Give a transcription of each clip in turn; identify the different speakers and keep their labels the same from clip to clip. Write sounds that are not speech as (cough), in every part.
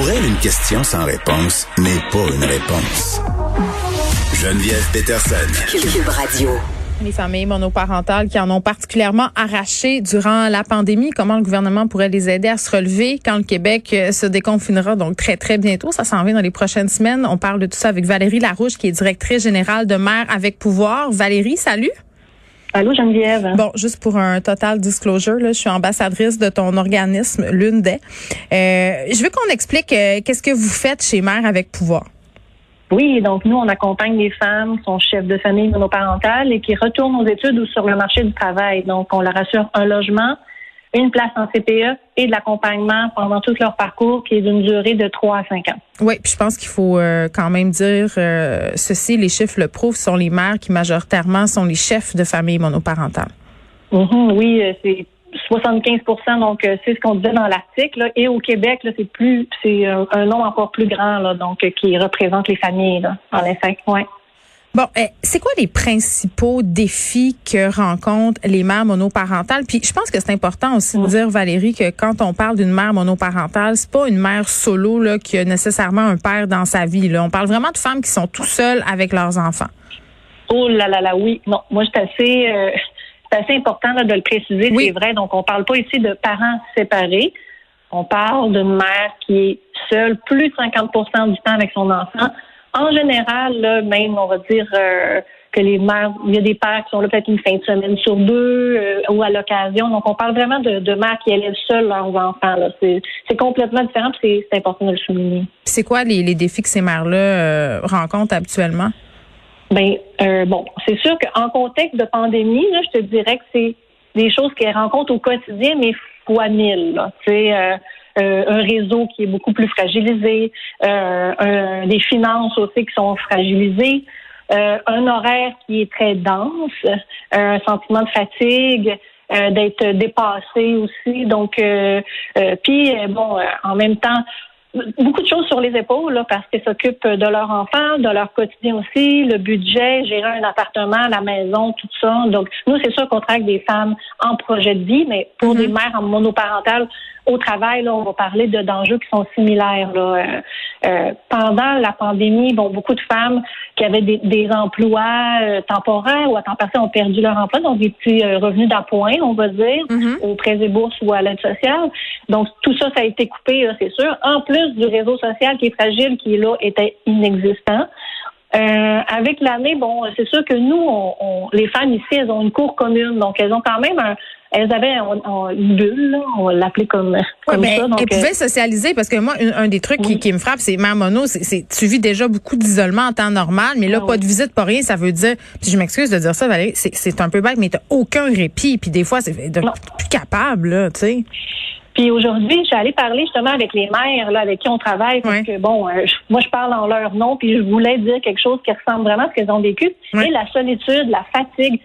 Speaker 1: Pour elle, une question sans réponse n'est pas une réponse. Geneviève Peterson.
Speaker 2: Cube Radio.
Speaker 3: Les familles monoparentales qui en ont particulièrement arraché durant la pandémie, comment le gouvernement pourrait les aider à se relever quand le Québec euh, se déconfinera donc très très bientôt, ça s'en vient dans les prochaines semaines. On parle de tout ça avec Valérie Larouche qui est directrice générale de Mère avec pouvoir. Valérie, salut.
Speaker 4: Allô Geneviève?
Speaker 3: Bon, juste pour un total disclosure, là, je suis ambassadrice de ton organisme, l'une des. Euh, je veux qu'on explique euh, qu'est-ce que vous faites chez Mère avec pouvoir.
Speaker 4: Oui, donc nous, on accompagne les femmes qui sont chefs de famille monoparentales et qui retournent aux études ou sur le marché du travail. Donc, on leur assure un logement, une place en CPE et de l'accompagnement pendant tout leur parcours qui est d'une durée de 3 à 5 ans.
Speaker 3: Oui, puis je pense qu'il faut euh, quand même dire euh, ceci, les chiffres le prouvent, sont les mères qui majoritairement sont les chefs de famille monoparentales.
Speaker 4: Mm-hmm, oui, euh, c'est 75% donc c'est ce qu'on disait dans l'article. Et au Québec, c'est plus c'est un, nombre encore plus grand, là, donc qui représente les familles, là, en effet. Ouais.
Speaker 3: Bon, eh, c'est quoi les principaux défis que rencontrent les mères monoparentales? Puis je pense que c'est important aussi de dire, Valérie, que quand on parle d'une mère monoparentale, c'est pas une mère solo là, qui a nécessairement un père dans sa vie. Là. On parle vraiment de femmes qui sont tout seules avec leurs enfants.
Speaker 4: Oh là là là, oui. Non, moi, c'est assez, euh, assez important là, de le préciser, c'est vrai. Donc, on parle pas ici de parents séparés. On parle d'une mère qui est seule plus de 50% du temps avec son enfant en général, là, même, on va dire euh, que les mères, il y a des pères qui sont là peut-être une fin de semaine sur deux euh, ou à l'occasion. Donc, on parle vraiment de, de mères qui élèvent seules leurs enfants. C'est, complètement différent, c'est, c'est important de le souligner.
Speaker 3: C'est quoi les, les défis que ces mères-là euh, rencontrent habituellement?
Speaker 4: Ben bon, c'est sûr qu'en contexte de pandémie, là, je te dirais que c'est des choses qu'elles rencontrent au quotidien, mais fois mille. Là. Euh, euh, un réseau qui est beaucoup plus fragilisé, euh, des finances aussi qui sont fragilisées, euh, un horaire qui est très dense, un sentiment de fatigue, d'être dépassé aussi. Donc, puis bon, en même temps, beaucoup de choses sur les épaules là, parce qu'ils s'occupent de leur enfant, de leur quotidien aussi, le budget, gérer un appartement, la maison, tout ça. Donc, nous, c'est sûr qu'on travaille avec des femmes en projet de vie, mais pour des mm-hmm. mères en monoparentale, au travail, là, on va parler de d'enjeux qui sont similaires. Là. Euh, euh, pendant la pandémie, bon, beaucoup de femmes qui avaient des, des emplois euh, temporaires ou à temps partiel ont perdu leur emploi, donc des petits revenus d'appoint, on va dire, mm-hmm. au prêts et bourses ou à l'aide sociale. Donc tout ça, ça a été coupé, c'est sûr. En plus du réseau social qui est fragile, qui est là, était inexistant. Euh, avec l'année, bon, c'est sûr que nous, on, les femmes ici, elles ont une cour commune, donc elles ont quand même un, elles avaient une bulle, on l'appelait comme, comme ça.
Speaker 3: Donc, elles pouvaient euh, socialiser parce que moi, un, des trucs qui, me frappe, c'est ma mono, c'est tu vis déjà beaucoup d'isolement en temps normal, mais là, ah pas de visite, pas rien, ça veut dire, puis je m'excuse de dire ça, Valérie, c'est un peu bête, mais t'as aucun répit, puis des fois, c'est plus capable, là, tu sais.
Speaker 4: Puis aujourd'hui, j'allais parler justement avec les mères là, avec qui on travaille, parce que bon, euh, moi je parle en leur nom, puis je voulais dire quelque chose qui ressemble vraiment à ce qu'elles ont vécu. Et la solitude, la fatigue,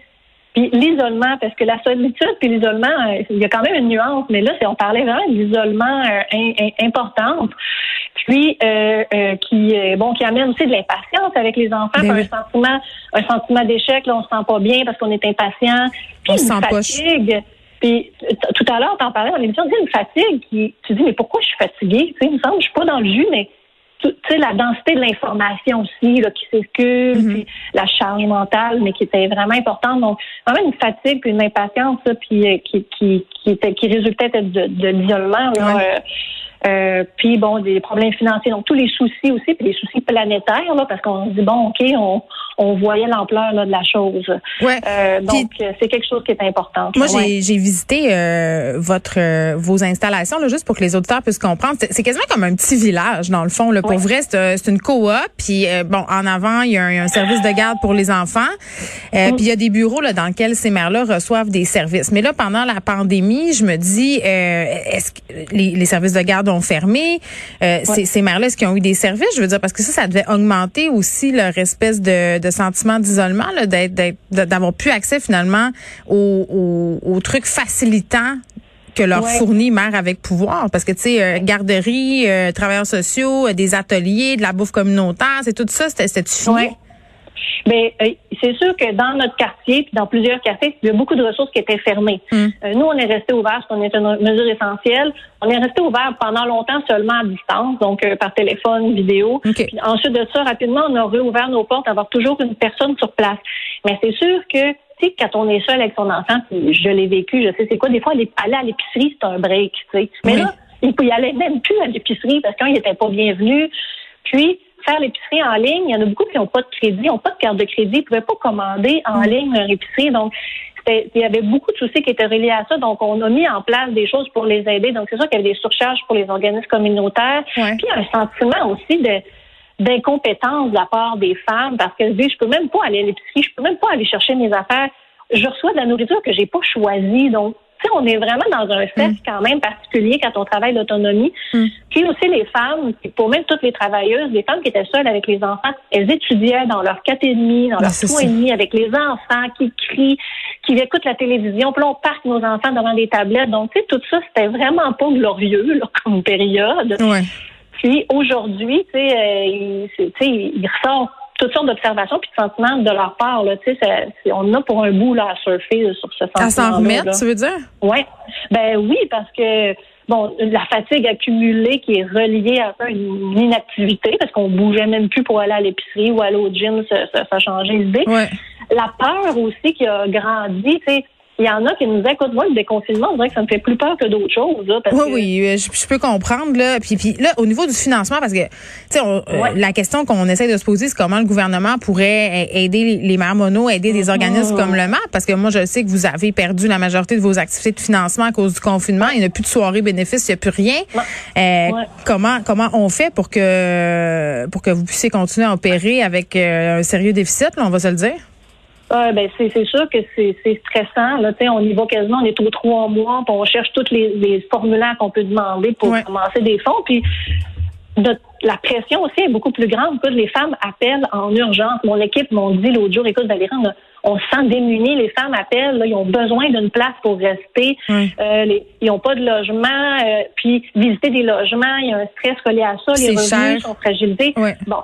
Speaker 4: puis l'isolement, parce que la solitude puis l'isolement, euh, il y a quand même une nuance, mais là, on parlait vraiment de l'isolement euh, important. Puis euh, qui bon qui amène aussi de l'impatience avec les enfants, ben un sentiment un sentiment d'échec, là, on se sent pas bien parce qu'on est impatient, puis on une fatigue. Puis tout à l'heure, t'en parlais dans l'émission, tu dis une fatigue qui tu dis mais pourquoi je suis fatiguée, tu sais, il me semble je suis pas dans le jus mais tu sais, la densité de l'information aussi là, qui circule, mm-hmm. puis la charge mentale, mais qui était vraiment importante. Donc, vraiment une fatigue puis une impatience, puis euh, qui, qui, qui, était, qui résultait de, de l'isolement. Euh, euh, puis bon, des problèmes financiers, donc tous les soucis aussi, puis les soucis planétaires, là, parce qu'on se dit bon, ok, on, on voyait l'ampleur de la chose.
Speaker 3: Ouais.
Speaker 4: Euh, donc c'est quelque chose qui est important.
Speaker 3: Moi, j'ai visité euh, votre euh, vos installations là, juste pour que les auditeurs puissent comprendre. C'est quasiment comme un petit village dans le fond. Là. Pour vrai, c'est une coop. Puis bon, en avant, il y, a un, service de garde pour les enfants. Mm. Puis il y a des bureaux là dans lesquels ces mères-là reçoivent des services. Mais là, pendant la pandémie, je me dis, est-ce que les, les services de garde ont fermé? Euh, ces, mères-là, est-ce qu'ils ont eu des services? Je veux dire, parce que ça, ça devait augmenter aussi leur espèce de, de sentiment d'isolement, d'avoir pu accès finalement aux, trucs facilitants que leur fournit mère avec pouvoir. Parce que tu sais euh, garderie euh, travailleurs sociaux des ateliers de la bouffe communautaire c'est tout ça c'était fini?
Speaker 4: Mais euh, c'est sûr que dans notre quartier, puis dans plusieurs quartiers, il y a beaucoup de ressources qui étaient fermées. Hmm. Euh, nous, on est resté ouvert parce qu'on est une mesure essentielle. On est resté ouvert pendant longtemps seulement à distance, donc euh, par téléphone, vidéo. Puis ensuite de ça, rapidement, on a réouvert nos portes, avoir toujours une personne sur place. Mais c'est sûr que tu sais, quand on est seul avec son enfant, je l'ai vécu, je sais c'est quoi, des fois, aller à l'épicerie, c'est un break, tu sais. Mais là, il y aller même plus à l'épicerie parce qu'il n'était pas bienvenu. Puis, faire l'épicerie en ligne, il y en a beaucoup qui n'ont pas de crédit, n'ont pas de carte de crédit, ils ne pouvaient pas commander en mm. ligne leur épicerie. Donc, il y avait beaucoup de soucis qui étaient reliés à ça. Donc, on a mis en place des choses pour les aider. Donc, c'est sûr qu'il y avait des surcharges pour les organismes communautaires. Puis, il y a un sentiment aussi de d'incompétence de la part des femmes parce qu'elles disent, je peux même pas aller à l'épicerie, je peux même pas aller chercher mes affaires. Je reçois de la nourriture que j'ai pas choisie. Donc, on est vraiment dans un fait mm. quand même particulier quand on travaille l'autonomie. Mm. Puis aussi les femmes, pour même toutes les travailleuses, les femmes qui étaient seules avec les enfants, elles étudiaient dans leur 4 et demi, dans leur 3 et demi, avec les enfants qui crient, qui écoutent la télévision. Puis là, on parque nos enfants devant des tablettes. Donc, tu sais, tout ça, c'était vraiment pas glorieux (laughs) là, comme période. Puis aujourd'hui, tu sais, euh, il, il ressort toutes sortes d'observations puis de sentiments de leur part. Là, tu sais, on a pour un bout là, à surfer sur ce sentiment.
Speaker 3: À s'en remettre, tu veux dire?
Speaker 4: Oui. Ben oui, parce que bon, la fatigue accumulée qui est reliée à une inactivité, parce qu'on bougeait même plus pour aller à l'épicerie ou aller au gym, ça, ça, ça a changé l'idée. Ouais. La peur aussi qui a grandi, tu sais, il y en a qui nous disent, écoute, moi, le déconfinement, on dirait que ça me fait plus peur que d'autres choses. Là,
Speaker 3: oui, oui, euh, je, peux comprendre. Là. Puis, puis là, au niveau du financement, parce que tu sais, euh, la question qu'on essaie de se poser, c'est comment le gouvernement pourrait aider les mères mono, aider des organismes comme le MAP, parce que moi, je sais que vous avez perdu la majorité de vos activités de financement à cause du confinement. Il n'y a plus de soirée bénéfice, il n'y a plus rien. Euh, comment comment on fait pour que pour que vous puissiez continuer à opérer avec un sérieux déficit, là, on va se le dire?
Speaker 4: Ah, ben c'est, c'est sûr que c'est, stressant. Là, on y va quasiment, on est aux trois mois, puis on cherche tous les, les formulaires qu'on peut demander pour commencer des fonds. Puis la pression aussi est beaucoup plus grande. Écoute, les femmes appellent en urgence. Mon équipe m'ont dit l'autre jour, écoute, Valérie, on, se sent démunis. Les femmes appellent, là, ils ont besoin d'une place pour rester. Euh, ils n'ont pas de logement. Euh, puis visiter des logements, il y a un stress relié à ça. les revenus sont fragilisés. Bon,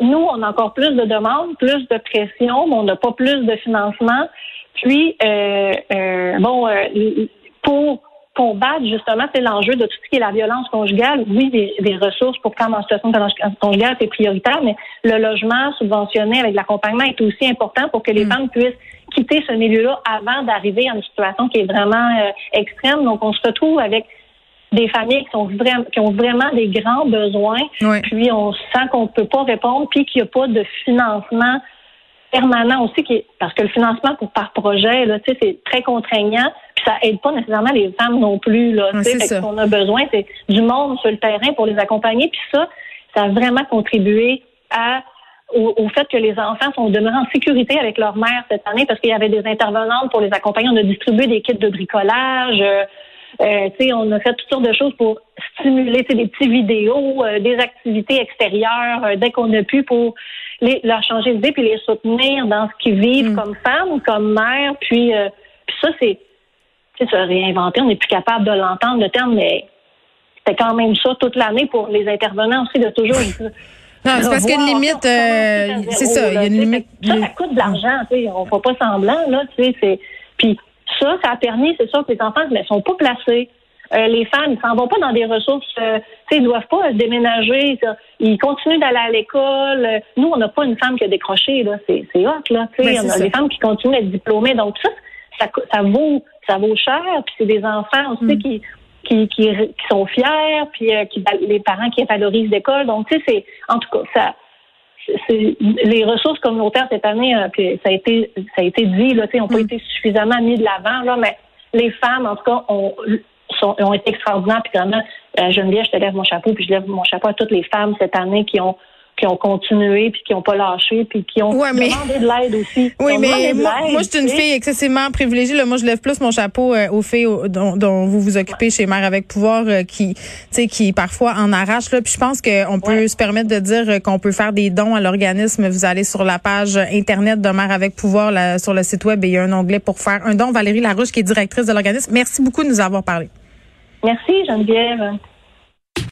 Speaker 4: nous, on a encore plus de demandes, plus de pression, mais on n'a pas plus de financement. Puis, euh, euh, bon, euh, pour combattre justement, c'est l'enjeu de tout ce qui est la violence conjugale. Oui, des, ressources pour femmes en situation de violence conjugale, c'est prioritaire, mais le logement subventionné avec l'accompagnement est aussi important pour que les mm. femmes puissent quitter ce milieu-là avant d'arriver à une situation qui est vraiment extrême. Donc, on se retrouve avec des familles qui, sont qui ont vraiment des grands besoins, puis on sent qu'on ne peut pas répondre, puis qu'il n'y a pas de financement permanent aussi, qui parce que le financement pour, par projet, là, c'est très contraignant, puis ça aide pas nécessairement les femmes non plus. Là, ce qu'on a besoin, c'est du monde sur le terrain pour les accompagner, puis ça, ça a vraiment contribué à au, fait que les enfants sont demeurés en sécurité avec leur mère cette année parce qu'il y avait des intervenantes pour les accompagner. On a distribué des kits de bricolage. Euh, euh, on a fait toutes sortes de choses pour stimuler des petites vidéos, euh, des activités extérieures euh, dès qu'on a pu pour les, leur changer d'idée puis les soutenir dans ce qu'ils vivent mm. comme femmes, comme mères. Puis, euh, puis ça, c'est se réinventer. On n'est plus capable de l'entendre, le terme, mais c'était quand même ça toute l'année pour les intervenants aussi de toujours. (laughs)
Speaker 3: Non, c'est parce qu'il y a une limite. c'est ça, il y a une limite.
Speaker 4: Ça, ça coûte de l'argent, tu sais. On ne fait pas semblant, là, tu sais. Puis ça, ça a permis, c'est sûr que les enfants ne sont pas placés. Euh, les femmes, ils s'en vont pas dans des ressources, euh, ils doivent pas se déménager. Ils continuent d'aller à l'école. Nous, on n'a pas une femme qui a décroché, là. C'est, c'est hot, là. Ben, on a des femmes qui continuent d'être diplômées. Donc ça, ça, ça vaut, ça vaut cher. Puis c'est des enfants aussi mm. qui, qui, qui, sont fiers, puis euh, qui, les parents qui valorisent l'école. Donc, tu sais, c'est, en tout cas, ça, les ressources communautaires cette année, euh, ça a été ça a été dit, là, n'ont pas mm. été suffisamment mis de l'avant, là, mais les femmes, en tout cas, ont, sont, ont été extraordinaires. Puis vraiment, euh, Geneviève, je te lève mon chapeau, puis je lève mon chapeau à toutes les femmes cette année qui ont qui ont continué puis qui n'ont pas lâché puis qui ont demandé de l'aide aussi. (laughs)
Speaker 3: Oui, mais moi, moi, je suis une fille excessivement privilégiée. Là. Moi, je lève plus mon chapeau euh, aux filles dont, dont, vous vous occupez chez Mère avec pouvoir, euh, qui, tu sais, qui parfois en arrache. Là. Puis je pense qu'on peut se permettre de dire euh, qu'on peut faire des dons à l'organisme. Vous allez sur la page internet de Mère avec pouvoir là, sur le site web et il y a un onglet pour faire un don. Valérie Larouche, qui est directrice de l'organisme. Merci beaucoup de nous avoir parlé.
Speaker 4: Merci, Geneviève.